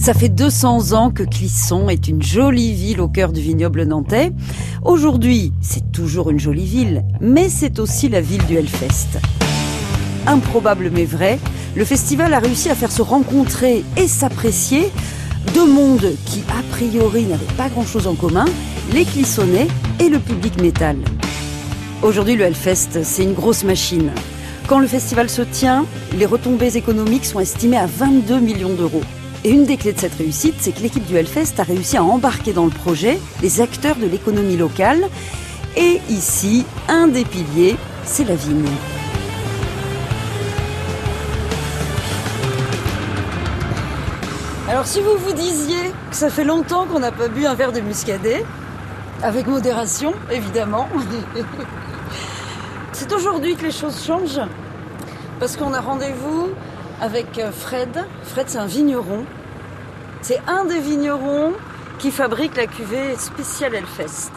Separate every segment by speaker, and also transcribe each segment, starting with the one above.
Speaker 1: Ça fait 200 ans que Clisson est une jolie ville au cœur du vignoble nantais. Aujourd'hui, c'est toujours une jolie ville, mais c'est aussi la ville du Hellfest. Improbable mais vrai, le festival a réussi à faire se rencontrer et s'apprécier deux mondes qui, a priori, n'avaient pas grand-chose en commun, les Clissonnais et le public métal. Aujourd'hui, le Hellfest, c'est une grosse machine. Quand le festival se tient, les retombées économiques sont estimées à 22 millions d'euros. Et une des clés de cette réussite, c'est que l'équipe du Hellfest a réussi à embarquer dans le projet les acteurs de l'économie locale. Et ici, un des piliers, c'est la vigne. Alors si vous vous disiez que ça fait longtemps qu'on n'a pas bu un verre de muscadet, avec modération évidemment, c'est aujourd'hui que les choses changent, parce qu'on a rendez-vous avec euh, Fred. Fred, c'est un vigneron. C'est un des vignerons qui fabrique la cuvée spéciale Hellfest.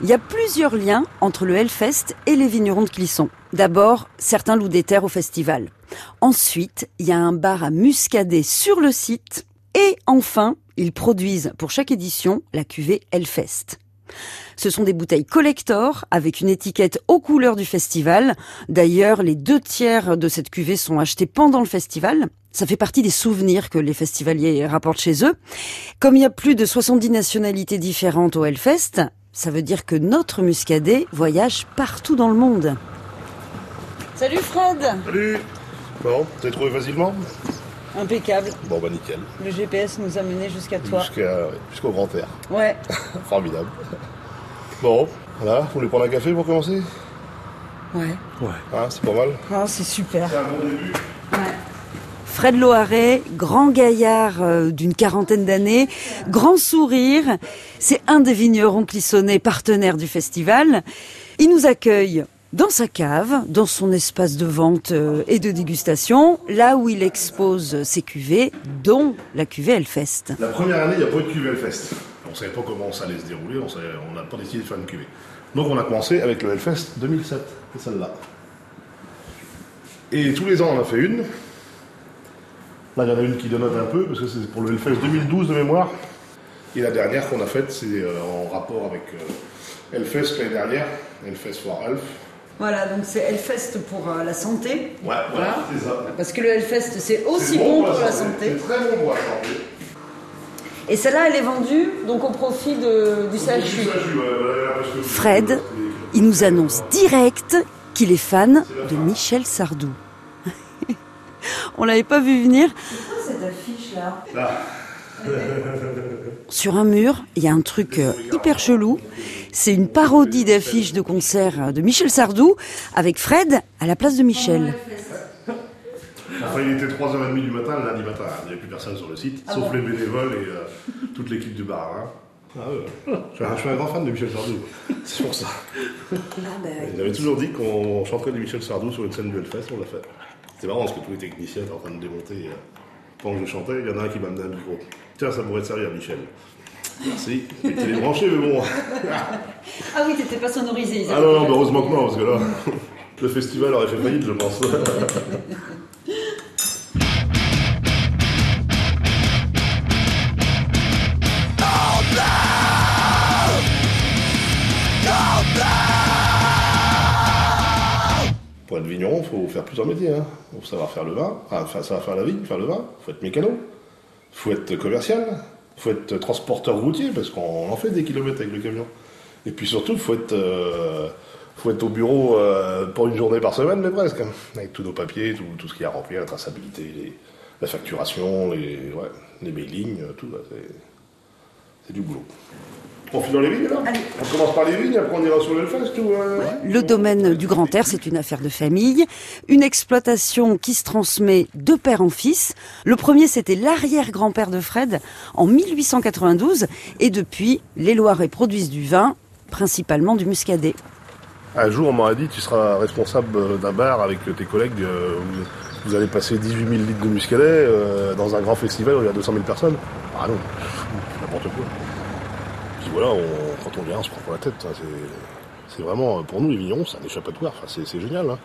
Speaker 1: Il y a plusieurs liens entre le Hellfest et les vignerons de Clisson. D'abord, certains louent des terres au festival. Ensuite, il y a un bar à muscadet sur le site. Et enfin, ils produisent pour chaque édition la cuvée Hellfest. Ce sont des bouteilles collector avec une étiquette aux couleurs du festival. D'ailleurs, les deux tiers de cette cuvée sont achetés pendant le festival. Ça fait partie des souvenirs que les festivaliers rapportent chez eux. Comme il y a plus de 70 nationalités différentes au Hellfest, ça veut dire que notre muscadet voyage partout dans le monde. Salut Fred
Speaker 2: Salut Bon, t'as trouvé facilement?
Speaker 1: Impeccable.
Speaker 2: Bon bah nickel.
Speaker 1: Le GPS nous a menés jusqu'à toi.
Speaker 2: Jusqu'à- Jusqu'au grand air.
Speaker 1: Ouais.
Speaker 2: Formidable. Bon, voilà, vous voulez prendre un café pour commencer?
Speaker 1: Ouais.
Speaker 2: Hein, c'est pas mal.
Speaker 1: Ah, c'est super.
Speaker 2: C'est un bon début.
Speaker 1: Fred Loiret, grand gaillard euh, d'une quarantaine d'années, grand sourire. C'est un des vignerons clissonnés partenaires du festival. Il nous accueille dans sa cave, dans son espace de vente euh, et de dégustation, là où il expose ses cuvées, dont la cuvée Hellfest.
Speaker 2: La première année, il n'y a pas eu de cuvée Hellfest. On ne savait pas comment ça allait se dérouler, on n'a pas décidé de faire une cuvée. Donc on a commencé avec le Hellfest 2007, c'est celle-là. Et tous les ans, on en a fait une. Là, il y en a une qui dénote un peu, parce que c'est pour le Hellfest 2012 de mémoire. Et la dernière qu'on a faite, c'est euh, en rapport avec euh, Hellfest l'année dernière, Hellfest for Health.
Speaker 1: Voilà, donc c'est Hellfest pour euh, la santé.
Speaker 2: Ouais, voilà, c'est ça.
Speaker 1: Parce que le Hellfest, c'est
Speaker 2: C'est
Speaker 1: aussi bon pour la
Speaker 2: C'est
Speaker 1: santé.
Speaker 2: très bon pour la santé.
Speaker 1: Et celle-là, elle est vendue donc au profit de, du CHU. Fred, il nous annonce direct qu'il est fan de Michel Sardou. On l'avait pas vu venir. cette affiche là
Speaker 2: Là,
Speaker 1: Sur un mur, il y a un truc euh, hyper chelou. C'est une parodie d'affiche de concert euh, de Michel Sardou avec Fred à la place de Michel.
Speaker 2: enfin, il était 3h30 du matin, lundi matin. Il n'y avait plus personne sur le site,
Speaker 1: Ah
Speaker 2: sauf les bénévoles et euh, toute l'équipe du bar. hein. Ah ouais. je, suis un, je suis un grand fan de Michel Sardou. C'est pour ça. Il avait toujours dit qu'on chanterait du Michel Sardou sur une scène du Hellfest, on l'a fait. C'était marrant parce que tous les techniciens étaient en train de démonter. pendant que je chantais, il y en a un qui m'a amené un micro. Tiens, ça pourrait te servir, Michel. Merci. Il était débranché, mais bon.
Speaker 1: Ah oui, t'étais pas sonorisé.
Speaker 2: Ah non, non, bah heureusement que non, parce que là, le festival aurait fait faillite, je pense. Pour être vigneron, il faut faire plusieurs métiers. Il faut savoir faire le vin, enfin savoir faire la vigne, faire le vin, il faut être mécano, faut être commercial, faut être transporteur routier, parce qu'on en fait des kilomètres avec le camion. Et puis surtout, faut être, euh, faut être au bureau euh, pour une journée par semaine, mais presque, hein, avec tous nos papiers, tout, ce qu'il y a à remplir, la traçabilité, la facturation, les, mailings, euh, tout. là, c'est- du boulot. On finit dans les vignes là On commence par les vignes, après on ira sur l'Elfest ou euh...
Speaker 1: Le domaine du Grand Air, c'est une affaire de famille, une exploitation qui se transmet de père en fils. Le premier, c'était l'arrière-grand-père de Fred en 1892, et depuis, les Loiret produisent du vin, principalement du muscadet.
Speaker 2: Un jour, on m'a dit, tu seras responsable d'un bar avec tes collègues, euh, vous, vous allez passer 18 000 litres de muscadet euh, dans un grand festival où il y a 200 000 personnes. Ah non, n'importe quoi voilà, quand on vient, on se prend pas la tête. C'est vraiment, pour nous, les Vignons, c'est un échappatoire. Enfin, c'est génial. Hein.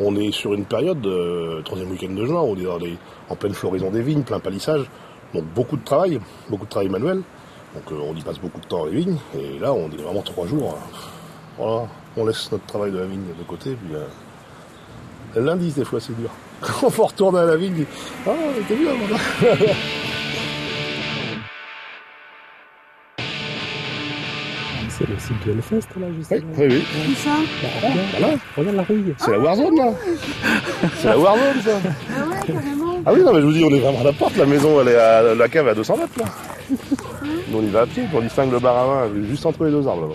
Speaker 2: On est sur une période, euh, troisième week-end de juin, on est dans les, en pleine floraison des vignes, plein palissage. Donc beaucoup de travail, beaucoup de travail manuel. Donc euh, on y passe beaucoup de temps les vignes. Et là, on est vraiment trois jours. Hein. Voilà, on laisse notre travail de la vigne de côté. Puis, euh, lundi, des fois, c'est dur. On faut retourner à la vigne, ah, t'es bien,
Speaker 3: C'est le site de Hellfest, là.
Speaker 2: Oui, oui,
Speaker 1: oui. Où ça
Speaker 3: bah, regarde, la rouille.
Speaker 2: C'est la Warzone, là. C'est la Warzone, ça.
Speaker 1: Ah ouais, carrément.
Speaker 2: Ah oui, non, mais je vous dis, on est vraiment à la porte. La maison, elle est à la cave à 200 mètres, là. Nous, on y va à pied, on distingue le bar à vin juste entre les deux arbres, là-bas.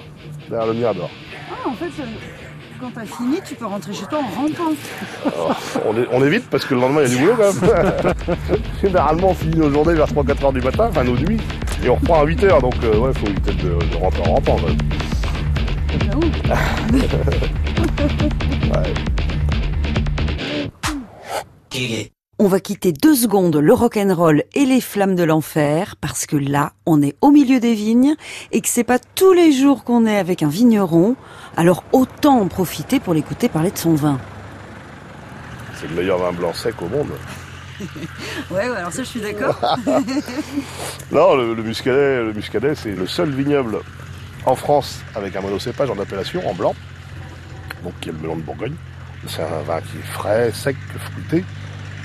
Speaker 2: Derrière le mirador.
Speaker 1: Ah, en fait, quand t'as fini, tu peux rentrer chez toi en rampant.
Speaker 2: on, est, on, évite parce que le lendemain, il y a du boulot, quand même. Généralement, on finit nos journées vers 3-4 heures du matin, enfin nos nuits. Et on reprend à 8 heures, donc euh, ouais, faut éviter de, de rentrer en rampant.
Speaker 1: ouais. On va quitter deux secondes le rock'n'roll et les flammes de l'enfer parce que là, on est au milieu des vignes et que c'est pas tous les jours qu'on est avec un vigneron. Alors autant en profiter pour l'écouter parler de son vin.
Speaker 2: C'est le meilleur vin blanc sec au monde.
Speaker 1: ouais, alors ça je suis d'accord.
Speaker 2: non, le, muscadet, le muscadet, c'est le seul vignoble en France avec un monocépage en appellation en blanc, donc qui est le melon de Bourgogne. C'est un vin qui est frais, sec, fruité,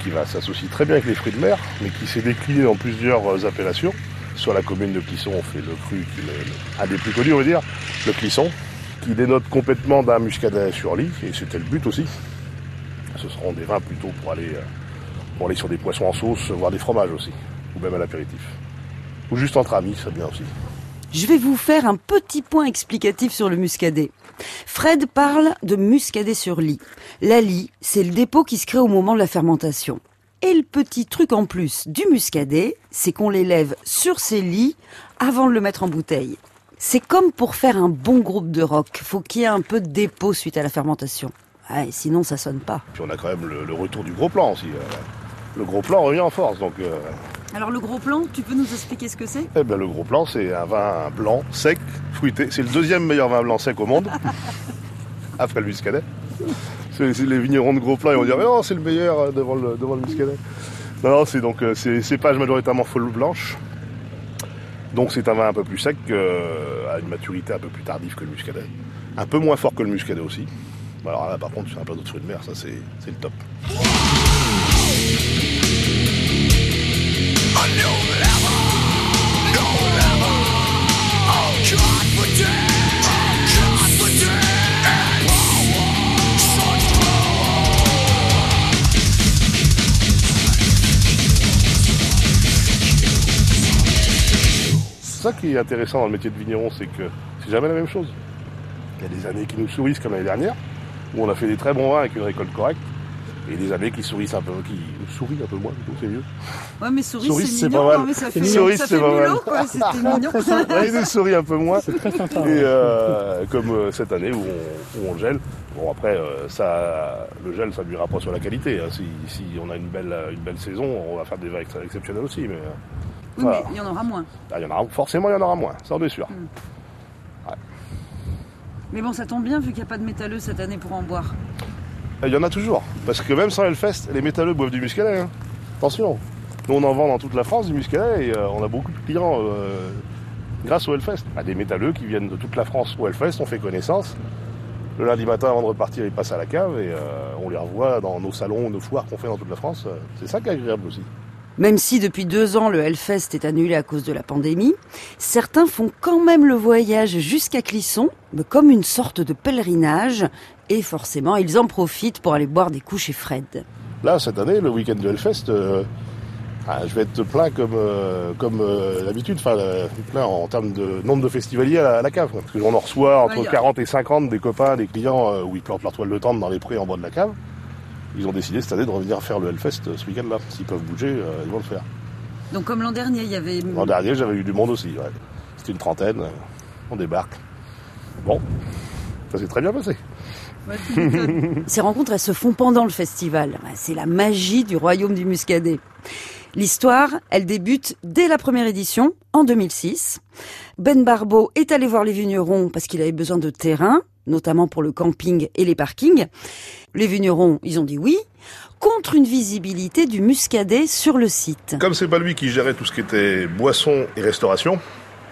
Speaker 2: qui va s'associer très bien avec les fruits de mer, mais qui s'est décliné dans plusieurs appellations. Sur la commune de Clisson, on fait le cru, qui est un des plus connus, on va dire, le Clisson, qui dénote complètement d'un muscadet sur lit, et c'était le but aussi. Ce seront des vins plutôt pour aller euh, pour aller sur des poissons en sauce, voire des fromages aussi, ou même à l'apéritif. Ou juste entre amis, ça bien aussi.
Speaker 1: Je vais vous faire un petit point explicatif sur le muscadet. Fred parle de muscadet sur lit. La lit, c'est le dépôt qui se crée au moment de la fermentation. Et le petit truc en plus du muscadet, c'est qu'on l'élève sur ses lits avant de le mettre en bouteille. C'est comme pour faire un bon groupe de rock. Faut qu'il y ait un peu de dépôt suite à la fermentation. sinon, ça sonne pas.
Speaker 2: Puis on a quand même le, retour du gros plan aussi. Euh le gros plan revient en force. Donc, euh,
Speaker 1: Alors le gros plan, tu peux nous expliquer ce que c'est?
Speaker 2: Eh ben, Le gros plan, c'est un vin blanc, sec, fruité. C'est le deuxième meilleur vin blanc sec au monde, après le muscadet. Les vignerons de gros plan, ils vont dire mais non, c'est le meilleur euh, devant le, devant le muscadet. Non, c'est donc euh, c'est cépage majoritairement folle blanche. Donc c'est un vin un peu plus sec, à une maturité un peu plus tardive que le muscadet. Un peu moins fort que le muscadet aussi. Alors là, par contre, c'est un peu d'autres fruits de mer, ça c'est, c'est le top. Ça qui est intéressant dans le métier de vigneron, c'est que c'est jamais la même chose. Il y a des années qui nous sourient comme l'année dernière, où on a fait des très bons vins avec une récolte correcte, et des abeilles qui sourient un peu, qui sourient un peu moins, c'est mieux.
Speaker 1: Ouais, mais souris, c'est mignon. Pas mal. mais ça fait, souris, c'est pas mal. quoi. C'était mignon.
Speaker 2: ouais, des souris un peu moins.
Speaker 3: C'est très sympa.
Speaker 2: Et euh, comme euh, cette année où on, où on, gèle. Bon, après, euh, ça, le gel, ça ne nuira pas sur la qualité. Hein. Si, si, on a une belle, une belle saison, on va faire des vins exceptionnels aussi. Mais, euh,
Speaker 1: oui, voilà. mais il y en aura moins.
Speaker 2: Ah, il y en aura, forcément, il y en aura moins, ça en est sûr. Mm.
Speaker 1: Ouais. Mais bon, ça tombe bien vu qu'il n'y a pas de métalleux cette année pour en boire.
Speaker 2: Il y en a toujours. Parce que même sans Hellfest, les métalleux boivent du muscadet. Hein. Attention. Nous, on en vend dans toute la France du muscadet et euh, on a beaucoup de clients euh, grâce au Hellfest. Bah, des métalleux qui viennent de toute la France au Hellfest, on fait connaissance. Le lundi matin, avant de repartir, ils passent à la cave et euh, on les revoit dans nos salons, nos foires qu'on fait dans toute la France. C'est ça qui est agréable aussi.
Speaker 1: Même si depuis deux ans le Hellfest est annulé à cause de la pandémie, certains font quand même le voyage jusqu'à Clisson, comme une sorte de pèlerinage, et forcément ils en profitent pour aller boire des coups chez Fred.
Speaker 2: Là, cette année, le week-end du Hellfest, euh, Ah, je vais être plein comme, euh, comme euh, d'habitude, enfin euh, plein en termes de nombre de festivaliers à la, à la cave. Parce qu'on en reçoit entre
Speaker 1: Ouais, y a-
Speaker 2: 40 et 50 des copains, des clients euh, où ils plantent leur toile de tente dans les prés en bas de la cave. Ils ont décidé cette année de revenir faire le Hellfest ce week-end-là. S'ils peuvent bouger, euh, ils vont le faire.
Speaker 1: Donc comme l'an dernier, il y avait...
Speaker 2: L'an dernier, j'avais eu du monde aussi. ouais. C'était une trentaine. On débarque. Bon, ça s'est très bien passé.
Speaker 1: Ces rencontres, se font pendant le festival. C'est la magie du royaume du Muscadet. L'histoire, elle débute dès la première édition, en 2006. Ben Barbeau est allé voir les vignerons parce qu'il avait besoin de terrain, notamment pour le camping et les parkings. Les vignerons, ils ont dit oui, contre une visibilité du Muscadet sur le site.
Speaker 2: Comme c'est pas lui qui gérait tout ce qui était boisson et restauration,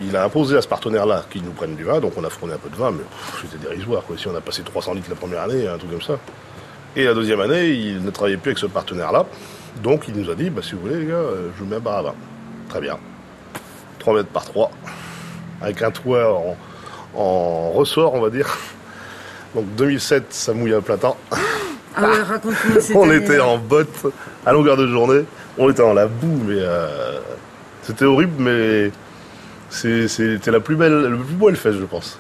Speaker 2: il a imposé à ce partenaire-là qu'il nous prenne du vin, donc on a fourni un peu de vin, mais c'était dérisoire. Quoi. Si on a passé 300 litres la première année, un truc comme ça. Et la deuxième année, il ne travaillait plus avec ce partenaire-là, donc il nous a dit, bah, si vous voulez les gars, euh, je vous mets un bar à vin. Très bien. 3 mètres par 3, avec un toit en, en ressort, on va dire. Donc 2007, ça mouille à plein temps.
Speaker 1: Ah ouais, raconte-moi cette
Speaker 2: On était en botte à longueur de journée. On était dans la boue, mais euh, c'était horrible, mais c'était la plus belle, le plus beau Hellfest, je pense.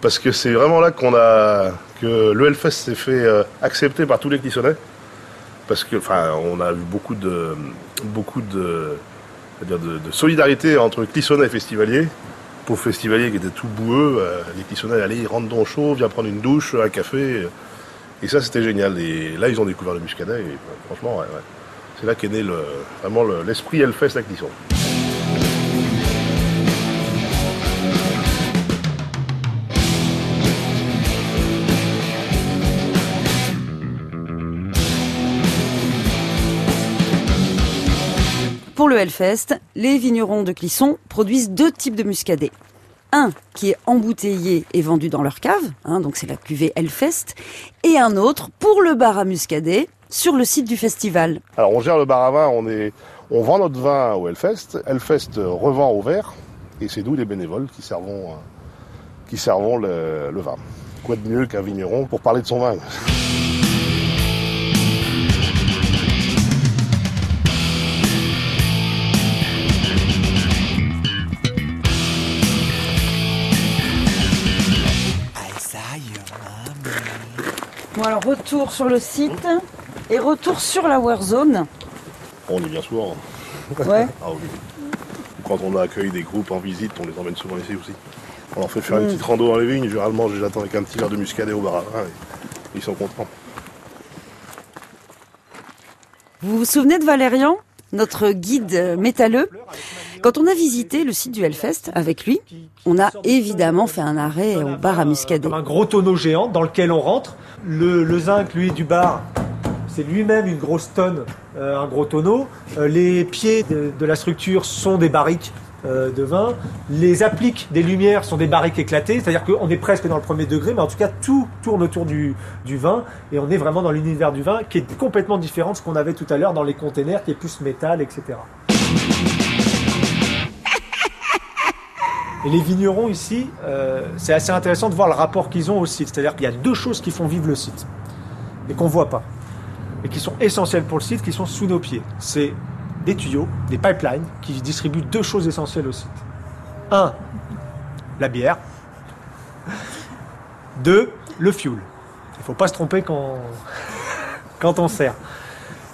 Speaker 2: Parce que c'est vraiment là qu'on a que le Hellfest s'est fait euh, accepter par tous les Clissonnais. Parce que, enfin, on a eu beaucoup de beaucoup de, de, de solidarité entre Clissonnais et festivaliers. Pauvres festivaliers qui étaient tout boueux, euh, les Clissonnais allaient, ils rentrent dans le chaud, viens prendre une douche, un café. Et ça, c'était génial. Et là, ils ont découvert le muscadet. Et euh, franchement, ouais, ouais. c'est là qu'est né le, vraiment le- l'esprit Hellfest à Clisson.
Speaker 1: Pour le Hellfest, les vignerons de Clisson produisent deux types de muscadet. Un qui est embouteillé et vendu dans leur cave, hein, donc c'est la cuvée Hellfest, et un autre pour le bar à muscadet sur le site du festival.
Speaker 2: Alors, on gère le bar à vin, on, vend notre vin au Hellfest. Hellfest euh, revend au verre. Et c'est nous, les bénévoles, qui servons, euh, qui servons le vin. Quoi de mieux qu'un vigneron pour parler de son vin?
Speaker 1: Retour sur le site et retour sur la Warzone.
Speaker 2: On est bien souvent.
Speaker 1: Ouais.
Speaker 2: Ah oui. Quand on accueille des groupes en visite, on les emmène souvent ici aussi. On leur fait faire une petite rando dans les vignes. Généralement, je les attends avec un petit verre de muscadet au bar ils sont contents.
Speaker 1: Vous vous souvenez de Valérian, notre guide métalleux? Quand on a visité le site du Hellfest avec lui, on a évidemment fait un arrêt au bar à muscadet.
Speaker 4: Un gros tonneau géant dans lequel on rentre. Le, zinc, lui, du bar, c'est lui-même une grosse tonne, euh, un gros tonneau. Euh, les pieds de, de la structure sont des barriques euh, de vin. Les appliques des lumières sont des barriques éclatées, c'est-à-dire qu'on est presque dans le premier degré, mais en tout cas tout tourne autour du, du vin et on est vraiment dans l'univers du vin qui est complètement différent de ce qu'on avait tout à l'heure dans les containers, qui est plus métal, etc. Et les vignerons ici, euh, c'est assez intéressant de voir le rapport qu'ils ont au site. C'est-à-dire qu'il y a deux choses qui font vivre le site et qu'on voit pas et qui sont essentielles pour le site, qui sont sous nos pieds. C'est des tuyaux, des pipelines qui distribuent deux choses essentielles au site. Un, la bière. Deux, le fuel. Il faut pas se tromper quand, quand on sert.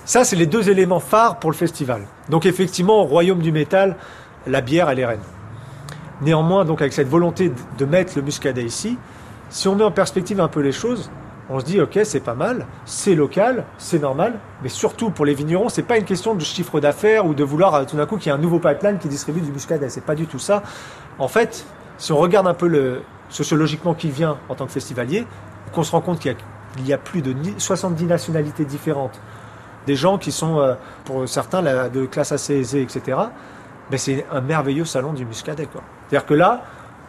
Speaker 4: Ça, c'est les deux éléments phares pour le festival. Donc effectivement, au royaume du métal, la bière, elle est reine. Néanmoins, donc avec cette volonté de- mettre le muscadet ici, si on met en perspective un peu les choses, on se dit ok, c'est pas mal, c'est local, c'est normal, mais surtout pour les vignerons, c'est pas une question de chiffre d'affaires ou de vouloir euh, tout d'un coup qu'il y ait un nouveau pipeline qui distribue du muscadet. C'est pas du tout ça. En fait, si on regarde un peu le sociologiquement qui vient en tant que festivalier, qu'on se rend compte qu'il y a, plus de ni- 70 nationalités différentes, des gens qui sont euh, pour certains de classe assez aisée, etc. Ben, c'est un merveilleux salon du muscadet. quoi. C'est-à-dire que là,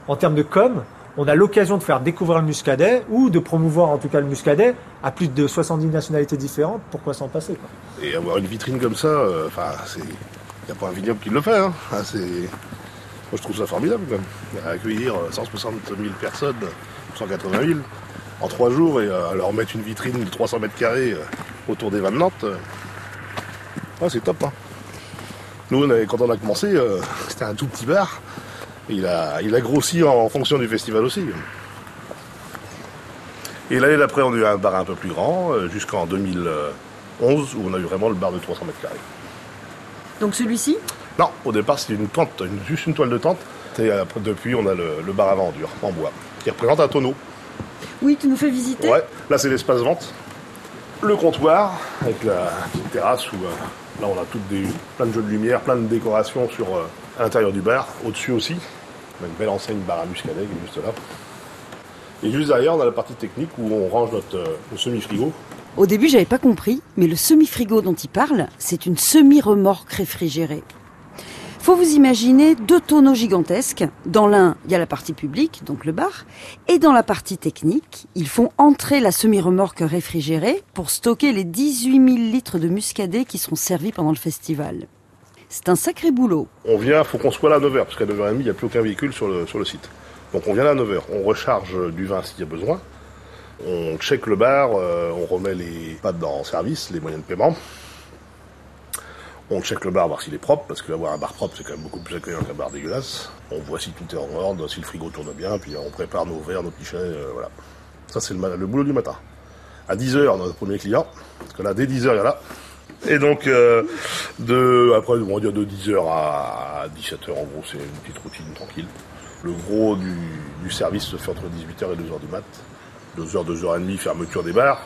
Speaker 4: en termes de com, on a l'occasion de faire découvrir le muscadet ou de promouvoir en tout cas le muscadet à plus de 70 nationalités différentes. Pourquoi s'en passer
Speaker 2: Et avoir une vitrine comme ça, euh. Il n'y a pas un vignoble qui le fait. Hein. Ah. Moi, je trouve ça formidable, quand même. Accueillir euh, 160 000 personnes, 180 000, en trois jours, et euh, leur mettre une vitrine de 300 mètres carrés euh, autour des vins de Nantes. euh, ah, c'est top, hein. Nous, on avait- quand on a commencé, euh, c'était un tout petit bar. Il a, il a grossi en fonction du festival aussi. Et l'année d'après, on a eu un bar un peu plus grand, euh, jusqu'en 2011, où on a eu vraiment le bar de 300 mètres carrés.
Speaker 1: Donc celui-ci?
Speaker 2: Non, au départ, c'était une tente, une- juste une toile de tente. Et après, depuis, on a le, le bar à vendure, en bois, qui représente un tonneau.
Speaker 1: Oui, tu nous fais visiter
Speaker 2: Ouais, là, c'est l'espace vente. Le comptoir, avec la petite terrasse où, euh, là, on a toutes des, plein de jeux de lumière, plein de décorations sur, euh, à l'intérieur du bar. Au-dessus aussi, une belle enseigne bar à muscadet qui est juste là. Et juste derrière, on la partie technique où on range notre, euh, semi-frigo.
Speaker 1: Au début, j'avais pas compris, mais le semi-frigo dont il parle, c'est une semi-remorque réfrigérée. Faut vous imaginer deux tonneaux gigantesques. Dans l'un, il y a la partie publique, donc le bar, et dans la partie technique, ils font entrer la semi-remorque réfrigérée pour stocker les 18 000 litres de muscadet qui seront servis pendant le festival. C'est un sacré boulot.
Speaker 2: On vient, faut qu'on soit là à 9h, parce qu'à 9h30, il n'y a plus aucun véhicule sur le, sur le site. Donc on vient là à 9h, on recharge du vin s'il y a besoin, on check le bar, euh, on remet les pattes en service, les moyens de paiement. On check le bar, voir s'il est propre, parce qu'avoir un bar propre, c'est quand même beaucoup plus accueillant qu'un bar dégueulasse. On voit si tout est en ordre, si le frigo tourne bien, puis on prépare nos verres, nos pichets, euh, voilà. Ça, c'est le, boulot du matin. À 10h, notre premier client, parce que là, dès 10h, il y là. Et donc, euh, après, on va dire de 10h à 17h, en gros, c'est une petite routine tranquille. Le gros du, service se fait entre 18h et 2h du mat. 2h, 2h30, fermeture des bars.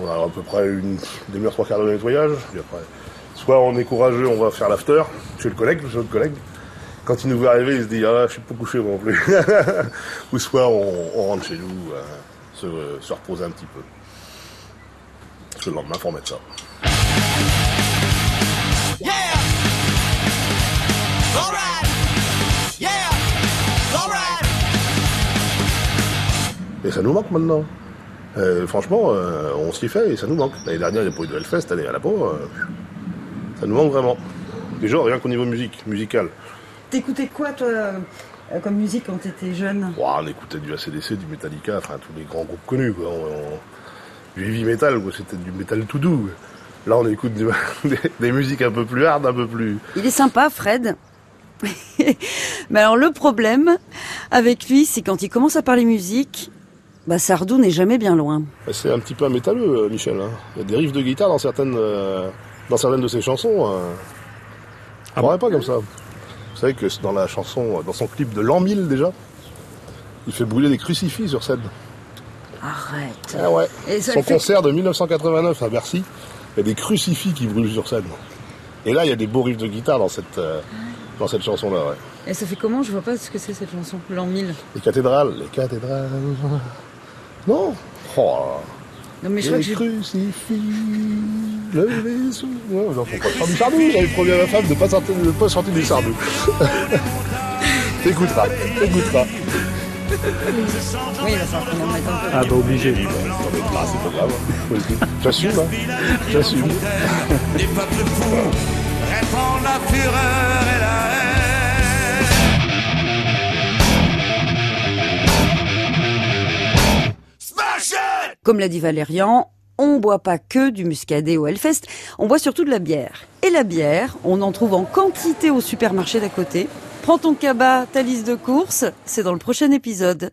Speaker 2: On a à peu près une demi-heure, trois quarts de nettoyage. Puis après, soit on est courageux, on va faire l'after chez le collègue, chez notre collègue. Quand il nous voit arriver, il se dit Ah, je suis pas couché moi non plus. Ou soit on, rentre chez nous, euh, se, se reposer un petit peu. Parce que le lendemain, faut remettre ça. Et ça nous manque maintenant. Euh, franchement, euh, on s'y fait et ça nous manque. L'année dernière, il n'y a pas eu de Hellfest, cette année à la peau. euh, ça nous manque vraiment. Déjà, rien qu'au niveau musique, musical.
Speaker 1: T'écoutais quoi, toi, euh, comme musique quand t'étais jeune?
Speaker 2: Ouah, on écoutait du ACDC, du Metallica, enfin tous les grands groupes connus. Quoi. On- on- du heavy metal, quoi. c'était du metal tout doux. Là, on écoute du- des, des musiques un peu plus hard, un peu plus.
Speaker 1: Il est sympa, Fred. Mais alors le problème avec lui, c'est quand il commence à parler musique, bah Sardou n'est jamais bien loin.
Speaker 2: C'est un petit peu un métalleux, euh, Michel. hein. Il y a des riffs de guitare dans certaines, euh, dans certaines de ses chansons. euh. Croirait pas comme ça. Vous savez que dans la chanson, dans son clip de l'an 1000 déjà, il fait brûler des crucifix sur scène.
Speaker 1: Arrête.
Speaker 2: Ah ouais.
Speaker 1: Et ça
Speaker 2: Son
Speaker 1: fait-
Speaker 2: concert de 1989 à Bercy, il y a des crucifix qui brûlent sur scène. Et là, il y a des beaux riffs de guitare dans cette, euh, dans cette chanson-là. Ouais.
Speaker 1: Et ça fait comment? Je vois pas ce que c'est cette chanson, l'an 1000.
Speaker 2: Les cathédrales, les cathédrales. Non Oh,
Speaker 1: Non mais je crois que j'ai...
Speaker 2: crucifix, non, faut pas faire du sardou. J'avais promis à ma femme de pas sortir, de pas sortir du sardou. T'écouteras, t'écouteras.
Speaker 1: Oui, il va falloir qu'on en mette un peu.
Speaker 4: Ah bah obligé.
Speaker 2: Ah, c'est pas grave. J'assume, hein. J'assume.
Speaker 5: Des peuples fous répandent la fureur et la haine.
Speaker 1: Comme l'a dit Valérian, on boit pas que du muscadet au Hellfest, on boit surtout de la bière. Et la bière, on en trouve en quantité au supermarché d'à côté. Prends ton cabas, ta liste de courses, c'est dans le prochain épisode.